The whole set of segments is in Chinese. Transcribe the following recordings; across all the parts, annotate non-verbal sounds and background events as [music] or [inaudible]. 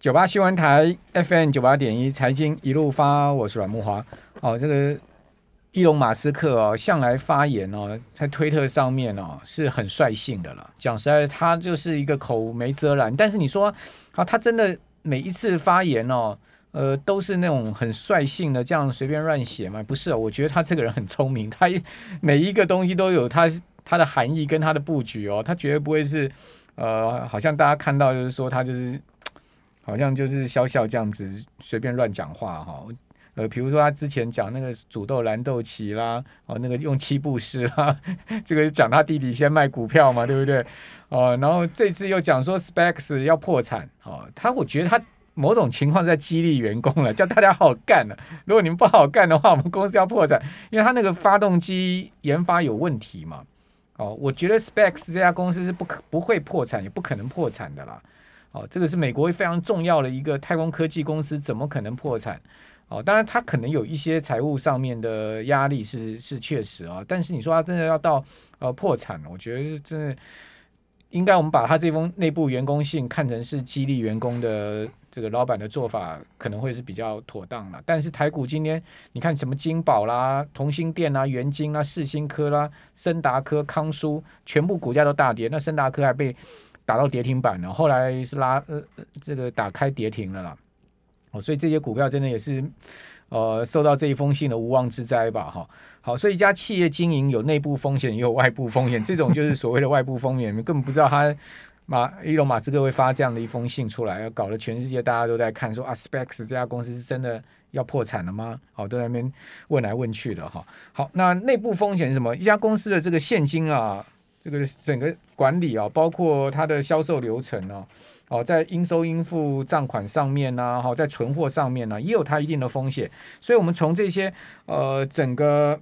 九八新闻台 FM 九八点一财经一路发，我是阮慕华。哦，这个伊隆马斯克哦，向来发言哦，在推特上面哦是很率性的了。讲实在，他就是一个口无没遮拦。但是你说，啊，他真的每一次发言哦，呃，都是那种很率性的这样随便乱写吗？不是，我觉得他这个人很聪明，他每一个东西都有他他的含义跟他的布局哦，他绝对不会是呃，好像大家看到就是说他就是。好像就是笑笑这样子随便乱讲话哈，呃，比如说他之前讲那个煮豆燃豆萁啦，哦，那个用七步诗啦，[laughs] 这个讲他弟弟先卖股票嘛，对不对？哦，然后这次又讲说 Specs 要破产，哦，他我觉得他某种情况在激励员工了，叫大家好好干了。如果你们不好好干的话，我们公司要破产，因为他那个发动机研发有问题嘛。哦，我觉得 Specs 这家公司是不可不会破产，也不可能破产的啦。哦，这个是美国非常重要的一个太空科技公司，怎么可能破产？哦，当然它可能有一些财务上面的压力是是确实啊，但是你说它真的要到呃破产，我觉得是真的应该我们把它这封内部员工信看成是激励员工的这个老板的做法，可能会是比较妥当了。但是台股今天你看什么金宝啦、同心电啦、元晶啦、世新科啦、森达科、康舒，全部股价都大跌，那森达科还被。打到跌停板了，后来是拉呃这个打开跌停了啦，哦，所以这些股票真的也是呃受到这一封信的无妄之灾吧，哈，好，所以一家企业经营有内部风险也有外部风险，这种就是所谓的外部风险，你 [laughs] 根本不知道他马伊隆马斯克会发这样的一封信出来，搞得全世界大家都在看说啊，SpaceX 这家公司是真的要破产了吗？好，都在那边问来问去的哈，好，那内部风险是什么？一家公司的这个现金啊。这个整个管理啊，包括它的销售流程呢，哦，在应收应付账款上面呢，哈，在存货上面呢，也有它一定的风险。所以，我们从这些呃整个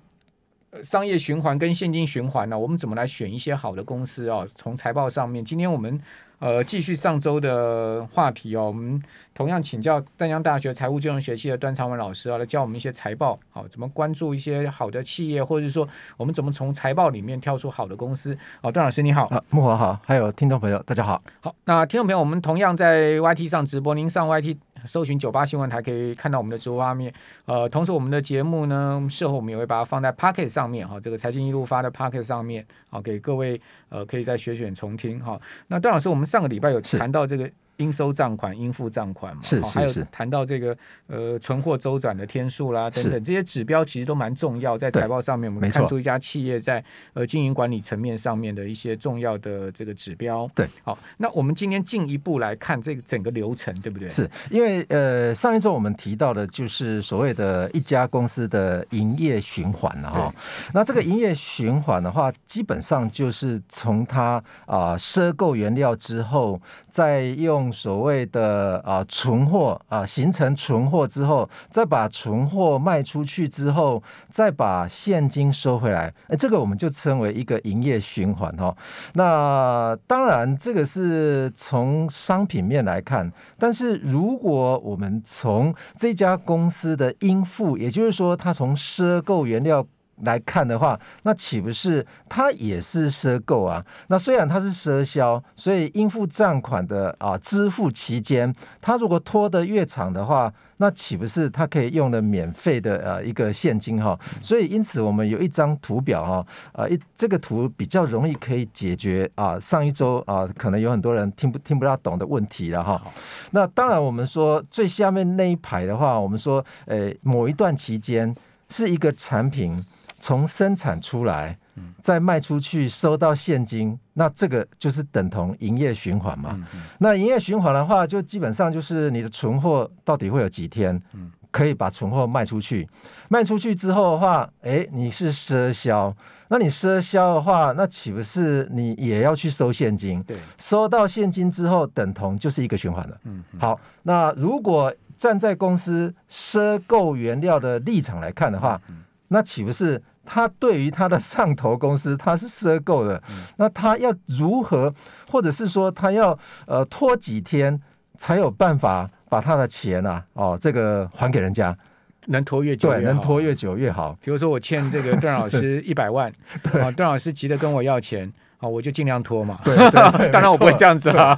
商业循环跟现金循环呢，我们怎么来选一些好的公司啊？从财报上面，今天我们。呃，继续上周的话题哦，我们同样请教淡江大学财务金融学系的段长文老师啊，来教我们一些财报，好、哦，怎么关注一些好的企业，或者是说我们怎么从财报里面挑出好的公司。好、哦，段老师你好，啊，木华好，还有听众朋友大家好。好，那听众朋友，我们同样在 YT 上直播，您上 YT。搜寻九八新闻台可以看到我们的直播画面，呃，同时我们的节目呢，事后我们也会把它放在 Pocket 上面哈，这个财经一路发的 Pocket 上面，好，给各位呃可以再选选重听哈。那段老师，我们上个礼拜有谈到这个。应收账款、应付账款嘛，是是是，还有谈到这个呃存货周转的天数啦等等，这些指标其实都蛮重要，在财报上面我们看出一家企业在呃经营管理层面上面的一些重要的这个指标。对，好，那我们今天进一步来看这个整个流程，对不对？是因为呃上一周我们提到的就是所谓的一家公司的营业循环了哈。那这个营业循环的话，基本上就是从它啊赊购原料之后，再用所谓的啊存货啊形成存货之后，再把存货卖出去之后，再把现金收回来，哎，这个我们就称为一个营业循环哈。那当然，这个是从商品面来看，但是如果我们从这家公司的应付，也就是说，它从赊购原料。来看的话，那岂不是它也是赊购啊？那虽然它是赊销，所以应付账款的啊支付期间，它如果拖得越长的话，那岂不是它可以用的免费的呃一个现金哈？所以因此我们有一张图表哈，呃一这个图比较容易可以解决啊上一周啊可能有很多人听不听不大懂的问题了哈。那当然我们说最下面那一排的话，我们说呃某一段期间是一个产品。从生产出来，再卖出去，收到现金，那这个就是等同营业循环嘛。那营业循环的话，就基本上就是你的存货到底会有几天，可以把存货卖出去。卖出去之后的话，哎，你是赊销，那你赊销的话，那岂不是你也要去收现金？对，收到现金之后，等同就是一个循环了。嗯，好，那如果站在公司赊购原料的立场来看的话，那岂不是？他对于他的上头公司，他是赊购的，那他要如何，或者是说他要呃拖几天才有办法把他的钱啊哦这个还给人家，能拖越久越好，对，能拖越久越好。比如说我欠这个 [laughs] 段老师一百万，啊，段老师急着跟我要钱。好，我就尽量拖嘛。对，[laughs] 对当然我不会这样子啦，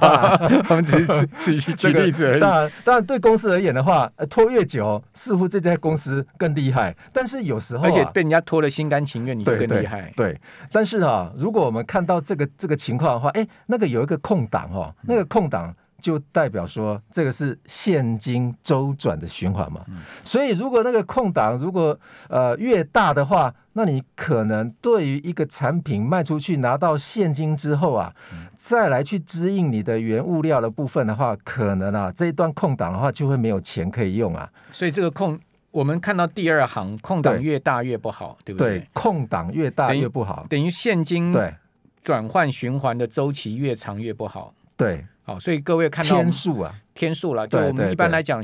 [laughs] 我们只是只是举 [laughs] 例子而已。当然，当然对公司而言的话，拖越久，似乎这家公司更厉害。但是有时候、啊，而且被人家拖了心甘情愿，你就更厉害对。对，但是啊，如果我们看到这个这个情况的话，哎，那个有一个空档哦，那个空档。就代表说，这个是现金周转的循环嘛。所以，如果那个空档如果呃越大的话，那你可能对于一个产品卖出去拿到现金之后啊，再来去支应你的原物料的部分的话，可能啊这一段空档的话就会没有钱可以用啊。所以这个空，我们看到第二行空档越大越不好，对，对不对？对，空档越大越不好，等于现金对转换循环的周期越长越不好。对。好，所以各位看到天数啊，天数了，就我们一般来讲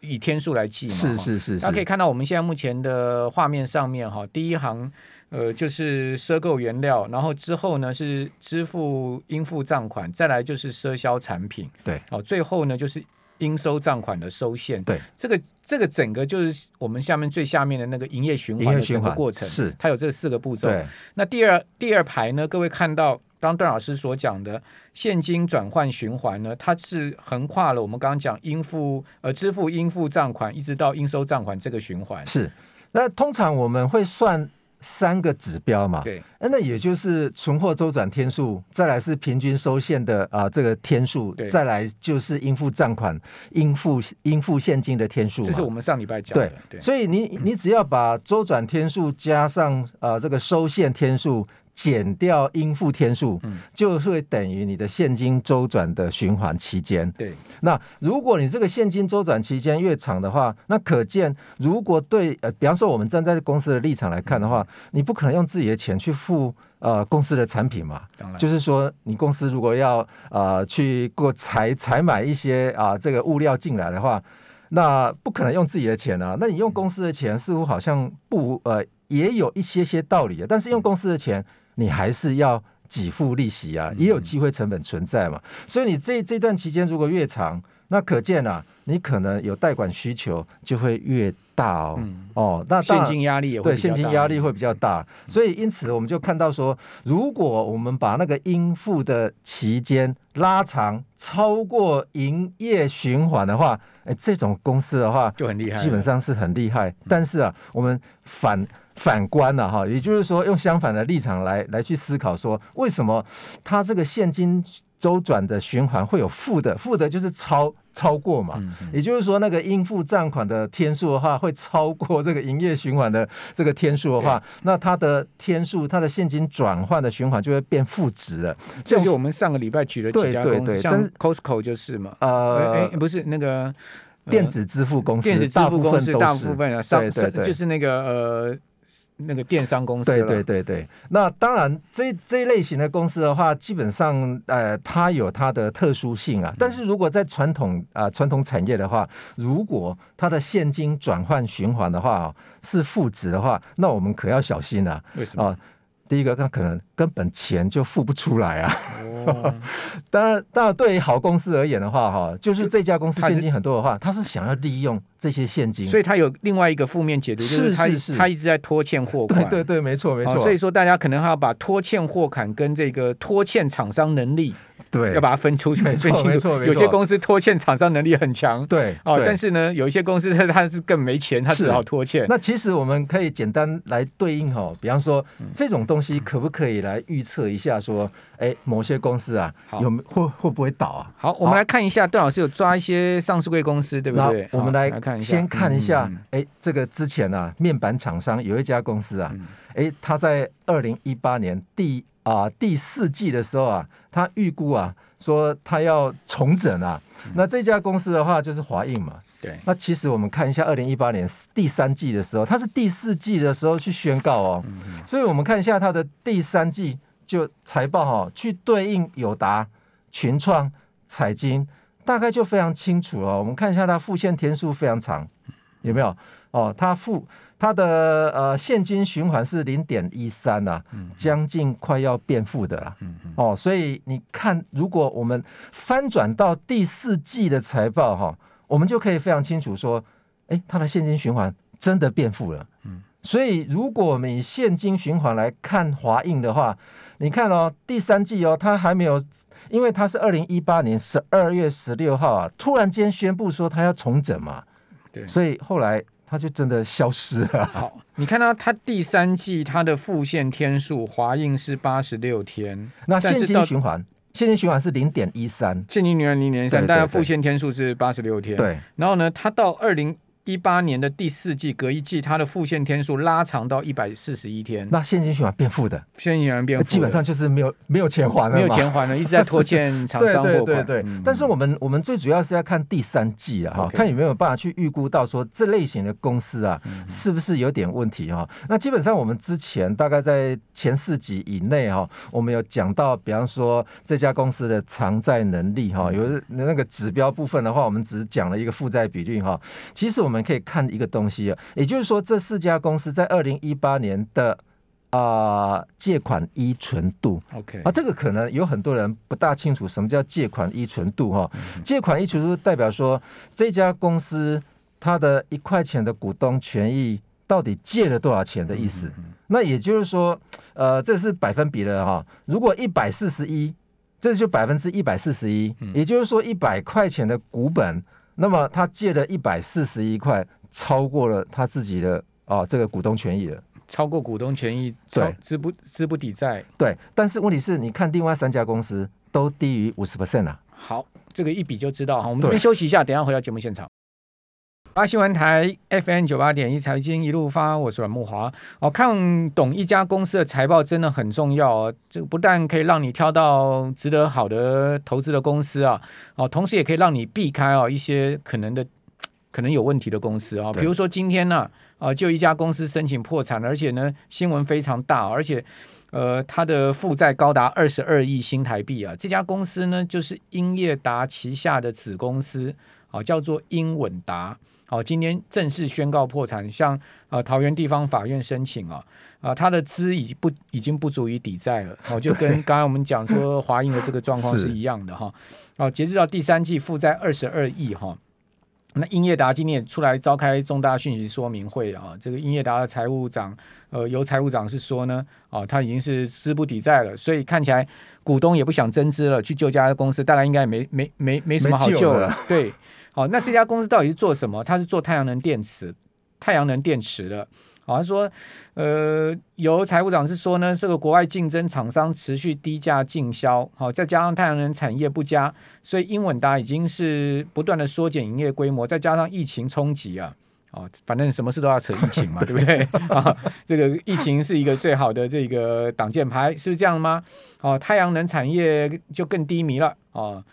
以天数来计嘛。是是是，大家可以看到我们现在目前的画面上面哈，第一行呃就是赊购原料，然后之后呢是支付应付账款，再来就是赊销产品。对，哦，最后呢就是应收账款的收现。对，这个这个整个就是我们下面最下面的那个营业循环的整个过程，是它有这四个步骤。那第二第二排呢，各位看到。刚段老师所讲的现金转换循环呢，它是横跨了我们刚刚讲应付呃支付应付账款一直到应收账款这个循环。是，那通常我们会算三个指标嘛？对，那也就是存货周转天数，再来是平均收现的啊、呃、这个天数，再来就是应付账款应付应付现金的天数。这是我们上礼拜讲的。对，对，所以你 [clears throat] 你只要把周转天数加上啊、呃、这个收现天数。减掉应付天数，嗯，就会等于你的现金周转的循环期间。对，那如果你这个现金周转期间越长的话，那可见，如果对呃，比方说我们站在公司的立场来看的话，嗯、你不可能用自己的钱去付呃公司的产品嘛。当然，就是说你公司如果要呃去过采采买一些啊、呃、这个物料进来的话，那不可能用自己的钱啊。那你用公司的钱，似乎好像不呃也有一些些道理，但是用公司的钱。你还是要给付利息啊，也有机会成本存在嘛。所以你这这段期间如果越长，那可见啊，你可能有贷款需求就会越大哦。嗯、哦，那现金压力也会对现金压力会比较大。所以因此我们就看到说，如果我们把那个应付的期间拉长超过营业循环的话，哎，这种公司的话就很厉害，基本上是很厉害。但是啊，我们反。反观了哈，也就是说，用相反的立场来来去思考，说为什么它这个现金周转的循环会有负的？负的就是超超过嘛，也就是说，那个应付账款的天数的话，会超过这个营业循环的这个天数的话，那它的天数，它的现金转换的循环就会变负值了。这就我们上个礼拜举了几家公司，像 Costco 就是嘛，呃，哎，不是那个电子支付公司，电子支付公司大部分啊，对对对，就是那个呃。那个电商公司，对对对对，那当然这这一类型的公司的话，基本上呃，它有它的特殊性啊。但是如果在传统啊、呃、传统产业的话，如果它的现金转换循环的话是负值的话，那我们可要小心了、啊。为什么？啊第一个，他可能根本钱就付不出来啊。哦、[laughs] 当然，当然，对于好公司而言的话，哈，就是这家公司现金很多的话，他是想要利用这些现金，所以他有另外一个负面解读，就是他他一直在拖欠货款。对对对，没错没错、哦。所以说，大家可能还要把拖欠货款跟这个拖欠厂商能力。对，要把它分出去，分清楚。有些公司拖欠厂商能力很强，对哦。但是呢，有一些公司 [laughs] 它它是更没钱，它只好拖欠。那其实我们可以简单来对应哈，比方说这种东西可不可以来预测一下说，哎，某些公司啊，有会会不会倒啊？好，我们来看一下，段老师有抓一些上市贵公司，对不对？我们来看一下，先看一下，哎，这个之前啊，面板厂商有一家公司啊，哎，他在二零一八年第啊第四季的时候啊，他预估啊。说他要重整啊，那这家公司的话就是华映嘛。对，那其实我们看一下二零一八年第三季的时候，它是第四季的时候去宣告哦，所以我们看一下它的第三季就财报哈，去对应友达、群创、彩晶，大概就非常清楚哦。我们看一下它复线天数非常长，有没有？哦，它付它的呃现金循环是零点一三呐，将近快要变负的了。哦，所以你看，如果我们翻转到第四季的财报哈，我们就可以非常清楚说，哎，它的现金循环真的变负了。嗯。所以如果我们以现金循环来看华映的话，你看哦，第三季哦，它还没有，因为他是二零一八年十二月十六号啊，突然间宣布说他要重整嘛，对，所以后来它就真的消失了。好，你看到它第三季它的复现天数，华映是八十六天，那现金循环。现金循环是零点一三，现金循环零点一三，但是付现天数是八十六天。对，然后呢，它到二零一八年的第四季，隔一季，它的付现天数拉长到一百四十一天。那现金循环变负的，现金循环变负，基本上就是没有没有钱还了，没有钱还了，一直在拖欠 [laughs] 厂商货款。对对对对。嗯、但是我们我们最主要是要看第三季啊，哈看有没有办法去预估到说这类型的公司啊，嗯、是不是有点问题哈？那基本上我们之前大概在前四集以内哈，我们有讲到，比方说这家公司的偿债能力哈，有那个指标部分的话，我们只讲了一个负债比率哈。其实我们可以看一个东西啊，也就是说，这四家公司在二零一八年的啊、呃、借款依存度，OK 啊，这个可能有很多人不大清楚什么叫借款依存度哈。嗯、借款依存度代表说这家公司它的一块钱的股东权益到底借了多少钱的意思。那也就是说，呃，这是百分比的哈。如果一百四十一，这就百分之一百四十一，也就是说一百块钱的股本，那么他借了一百四十一块。超过了他自己的啊这个股东权益了，超过股东权益，对，资不资不抵债，对。但是问题是，你看另外三家公司都低于五十 percent 啊。好，这个一比就知道哈。我们这边休息一下，等一下回到节目现场。八新闻台 FM 九八点一财经一路发，我是阮木华。哦，看懂一家公司的财报真的很重要哦。这个不但可以让你挑到值得好的投资的公司啊，哦，同时也可以让你避开哦一些可能的。可能有问题的公司啊，比如说今天呢，啊，就一家公司申请破产，而且呢，新闻非常大，而且，呃，它的负债高达二十二亿新台币啊。这家公司呢，就是英业达旗下的子公司，啊，叫做英稳达。好，今天正式宣告破产，向呃桃园地方法院申请啊，啊，他的资已经不已经不足以抵债了。哦，就跟刚刚我们讲说华映的这个状况是一样的哈。哦，截至到第三季负债二十二亿哈。那英业达今天也出来召开重大讯息说明会啊，这个英业达的财务长，呃，由财务长是说呢，啊，他已经是资不抵债了，所以看起来股东也不想增资了，去救家公司，大概应该也没没没没什么好救了。了对，好，那这家公司到底是做什么？它是做太阳能电池，太阳能电池的。好，他说，呃，由财务长是说呢，这个国外竞争厂商持续低价竞销，好，再加上太阳能产业不佳，所以英稳达已经是不断的缩减营业规模，再加上疫情冲击啊，哦，反正什么事都要扯疫情嘛，[laughs] 对不对？[laughs] 啊，这个疫情是一个最好的这个挡箭牌，是不是这样吗？哦，太阳能产业就更低迷了，哦，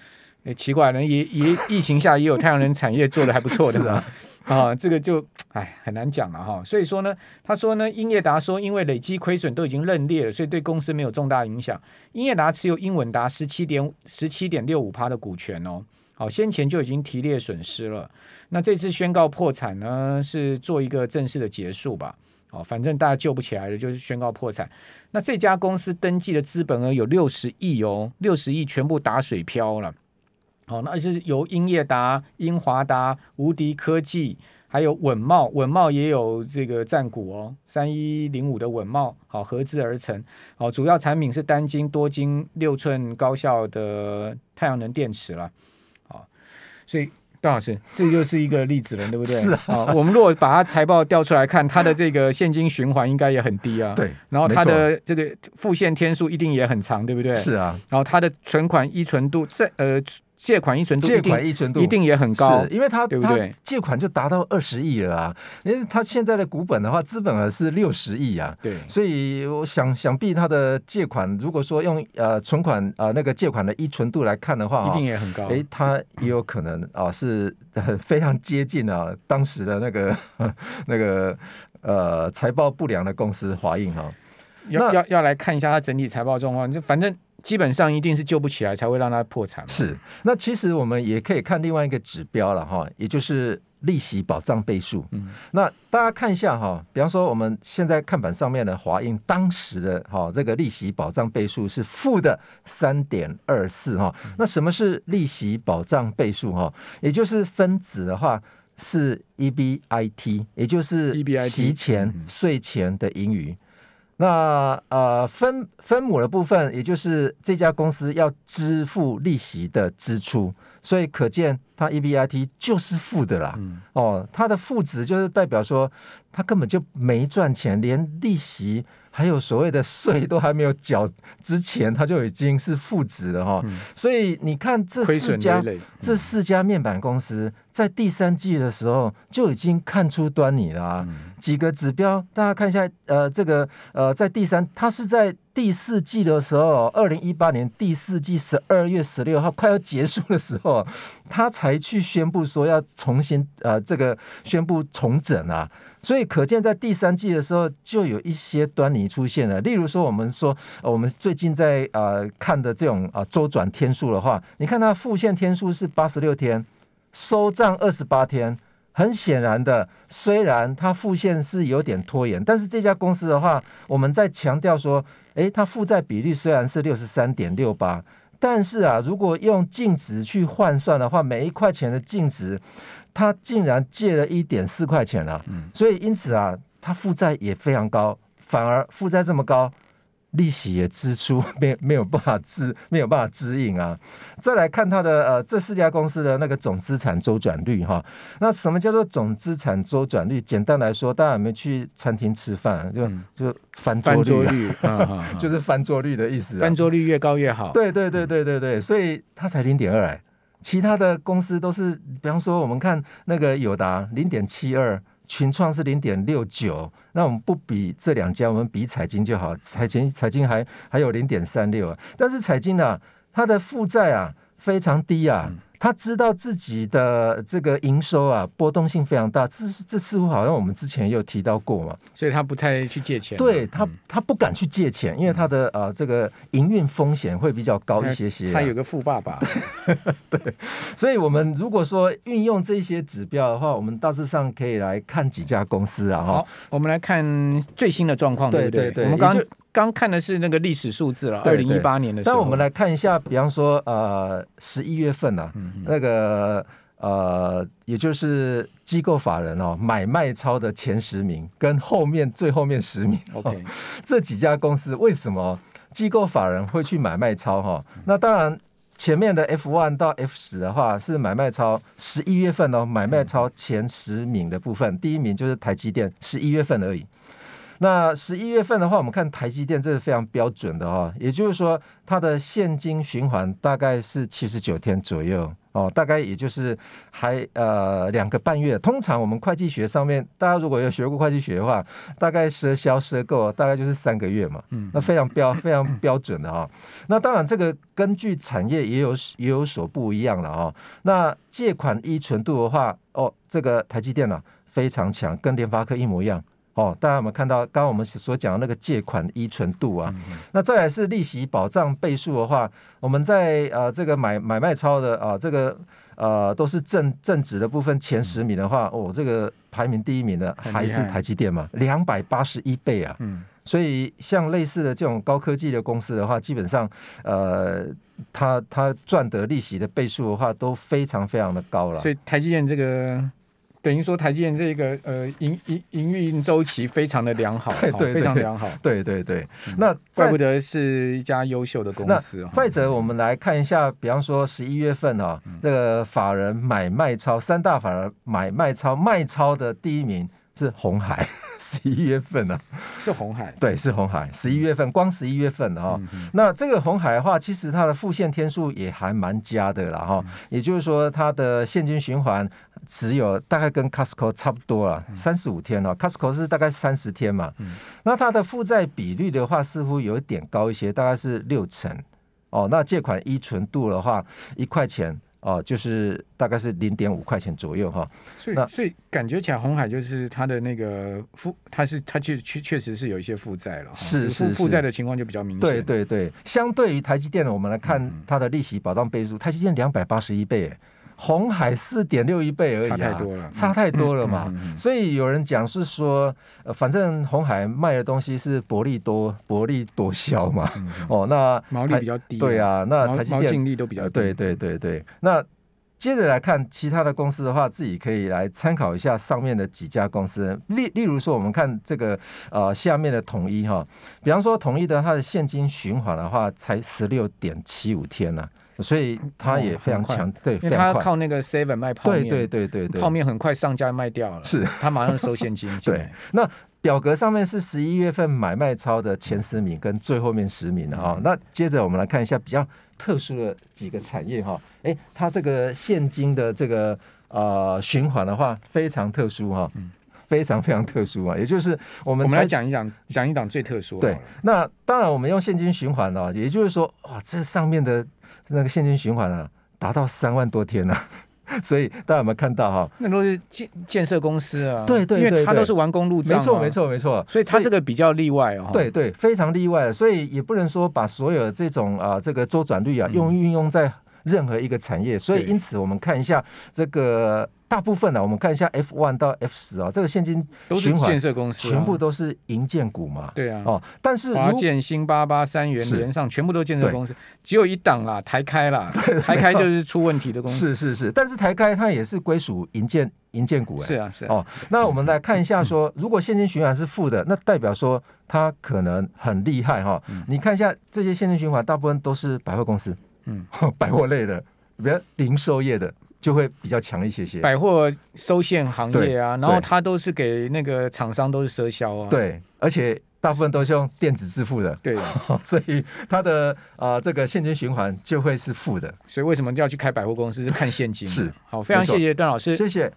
诶，奇怪呢，也也疫情下也有太阳能产业做的还不错的嘛。啊，这个就哎很难讲了哈。所以说呢，他说呢，英业达说，因为累积亏损都已经认列了，所以对公司没有重大影响。英业达持有英稳达十七点十七点六五趴的股权哦。好，先前就已经提列损失了。那这次宣告破产呢，是做一个正式的结束吧？哦，反正大家救不起来了，就是宣告破产。那这家公司登记的资本额有六十亿哦，六十亿全部打水漂了。好，那就是由英业达、英华达、无敌科技，还有稳茂，稳茂也有这个占股哦，三一零五的稳茂，好合资而成。好，主要产品是单晶、多晶、六寸高效的太阳能电池了。好，所以段老师，这就是一个例子了，对不对？是啊。我们如果把它财报调出来看，它的这个现金循环应该也很低啊。对。然后它的这个付现天数一定也很长，对不对？是啊。然后它的存款依存度在呃。借款依存度，借款依存度一定也很高，是因为他对不对？借款就达到二十亿了啊！因为他现在的股本的话，资本额是六十亿啊。对，所以我想想必他的借款，如果说用呃存款呃那个借款的依存度来看的话，一定也很高。哎，他也有可能啊，是很非常接近啊当时的那个 [laughs] 那个呃财报不良的公司华映哈。要要要来看一下他整体财报状况，就反正。基本上一定是救不起来才会让它破产。是，那其实我们也可以看另外一个指标了哈，也就是利息保障倍数。嗯，那大家看一下哈，比方说我们现在看板上面的华映当时的哈这个利息保障倍数是负的三点二四哈。那什么是利息保障倍数哈？也就是分子的话是 EBIT，也就是息前税前的盈余。那呃分分母的部分，也就是这家公司要支付利息的支出，所以可见它 EBIT 就是负的啦。嗯、哦，它的负值就是代表说它根本就没赚钱，连利息。还有所谓的税都还没有缴之前，它就已经是负值了哈。嗯、所以你看这四家这四家面板公司在第三季的时候就已经看出端倪了啊。嗯、几个指标大家看一下，呃，这个呃，在第三，它是在第四季的时候，二零一八年第四季十二月十六号快要结束的时候，他才去宣布说要重新呃这个宣布重整啊。所以可见，在第三季的时候就有一些端倪出现了。例如说，我们说，我们最近在呃看的这种啊周转天数的话，你看它付现天数是八十六天，收账二十八天。很显然的，虽然它付现是有点拖延，但是这家公司的话，我们在强调说，诶，它负债比率虽然是六十三点六八，但是啊，如果用净值去换算的话，每一块钱的净值。他竟然借了一点四块钱了，所以因此啊，他负债也非常高，反而负债这么高，利息也支出 [laughs] 没没有办法支没有办法支应啊。再来看他的呃这四家公司的那个总资产周转率哈，那什么叫做总资产周转率？简单来说，大家有没有去餐厅吃饭，就就翻桌率，[laughs] 就是翻桌率的意思，翻桌率越高越好。对对对对对对，所以它才零点二。其他的公司都是，比方说我们看那个友达零点七二，群创是零点六九，那我们不比这两家，我们比彩金就好，彩金彩金还还有零点三六啊，但是彩金呢，它的负债啊非常低啊。他知道自己的这个营收啊波动性非常大，这这似乎好像我们之前也有提到过嘛，所以他不太去借钱。对他，他不敢去借钱，因为他的呃这个营运风险会比较高一些些，啊。他有个富爸爸，对，[laughs] 对，所以我们如果说运用这些指标的话，我们大致上可以来看几家公司啊。好，我们来看最新的状况，对不对？对对对，我们刚刚。刚看的是那个历史数字了，二零一八年的时候。但我们来看一下，比方说，呃，十一月份呢、啊，嗯、那个呃，也就是机构法人哦，买卖超的前十名跟后面最后面十名，OK，、哦、[laughs] 这几家公司为什么机构法人会去买卖超哈、哦？那当然，前面的 F one 到 F 十的话是买卖超，十一月份哦，买卖超前十名的部分，嗯、第一名就是台积电，十一月份而已。那十一月份的话，我们看台积电，这是非常标准的哦，也就是说，它的现金循环大概是七十九天左右哦，大概也就是还呃两个半月。通常我们会计学上面，大家如果有学过会计学的话，大概赊销赊购大概就是三个月嘛，嗯，那非常标 [coughs] 非常标准的哈、哦。那当然，这个根据产业也有也有所不一样了哈、哦。那借款依存度的话，哦，这个台积电呢、啊、非常强，跟联发科一模一样。哦，大家有没有看到刚刚我们所讲的那个借款依存度啊？嗯、那再来是利息保障倍数的话，我们在呃这个买买卖超的啊、呃，这个呃都是正正值的部分前十名的话，哦，这个排名第一名的还是台积电嘛，两百八十一倍啊。嗯，所以像类似的这种高科技的公司的话，基本上呃，它它赚得利息的倍数的话都非常非常的高了。所以台积电这个。等于说台积电这个呃营营营运周期非常的良好，对，对，对，非常良好，[laughs] 对对对。嗯、那怪不得是一家优秀的公司。再者，我们来看一下，比方说十一月份啊，嗯、这个法人买卖超三大法人买卖超卖超的第一名是红海。[laughs] 十一月份呢、啊，是红海，对，是红海。十一月份，光十一月份的那这个红海的话，其实它的付现天数也还蛮佳的了哈。嗯、也就是说，它的现金循环只有大概跟 Costco 差不多了，三十五天哦。Costco 是大概三十天嘛。嗯、那它的负债比率的话，似乎有一点高一些，大概是六成哦。那借款依存度的话，一块钱。哦，就是大概是零点五块钱左右哈，所以所以感觉起来红海就是它的那个负，它是它确确确实是有一些负债了，是是负债的情况就比较明显。对对对，相对于台积电呢，我们来看它的利息保障倍数，嗯、台积电两百八十一倍。鸿海四点六一倍而已，啊，差太多了，差太多了嘛。所以有人讲是说，呃，反正红海卖的东西是薄利多薄利多销嘛。[laughs] 哦，那毛利比较低，对啊，那台积电毛净利都比较低。对对对对，那接着来看其他的公司的话，自己可以来参考一下上面的几家公司。例例如说，我们看这个呃下面的统一哈，比方说统一的它的现金循环的话，才十六点七五天呢、啊，所以它也非常强，对，因为它靠那个 seven 卖泡面，对对对对，泡面很快上架卖掉了，是。[laughs] 它马上收现金。[laughs] 对，那。表格上面是十一月份买卖超的前十名跟最后面十名的哈，那接着我们来看一下比较特殊的几个产业哈，哎，它这个现金的这个呃循环的话非常特殊哈，非常非常特殊啊，也就是我们我们来讲一讲讲一讲最特殊。对，那当然我们用现金循环啊，也就是说哇，这上面的那个现金循环啊达到三万多天了。[laughs] 所以大家有没有看到哈？那都是建建设公司啊，对对对，因为它都是完工入账，没错没错没错。所以它这个比较例外哦。对对，非常例外。所以也不能说把所有这种啊这个周转率啊用运用在任何一个产业。所以因此我们看一下这个。大部分呢、啊，我们看一下 F one 到 F 十啊，这个现金循环建设公司全部都是银建股嘛。对啊。哦，但是华建、新八八、三元、联上，全部都建设公司，只有一档啦，台开啦。[laughs] 台开就是出问题的公司。是是是，但是台开它也是归属银建银建股哎。是啊是啊。哦，那我们来看一下说，说如果现金循环是负的，那代表说它可能很厉害哈。你看一下这些现金循环，大部分都是百货公司，嗯，[laughs] 百货类的，比如零售业的。就会比较强一些些，百货收现行业啊，然后它都是给那个厂商都是赊销啊，对，而且大部分都是用电子支付的，对，[laughs] 所以它的啊、呃、这个现金循环就会是负的，所以为什么要去开百货公司？是看现金？是，好，非常谢谢段老师，谢谢。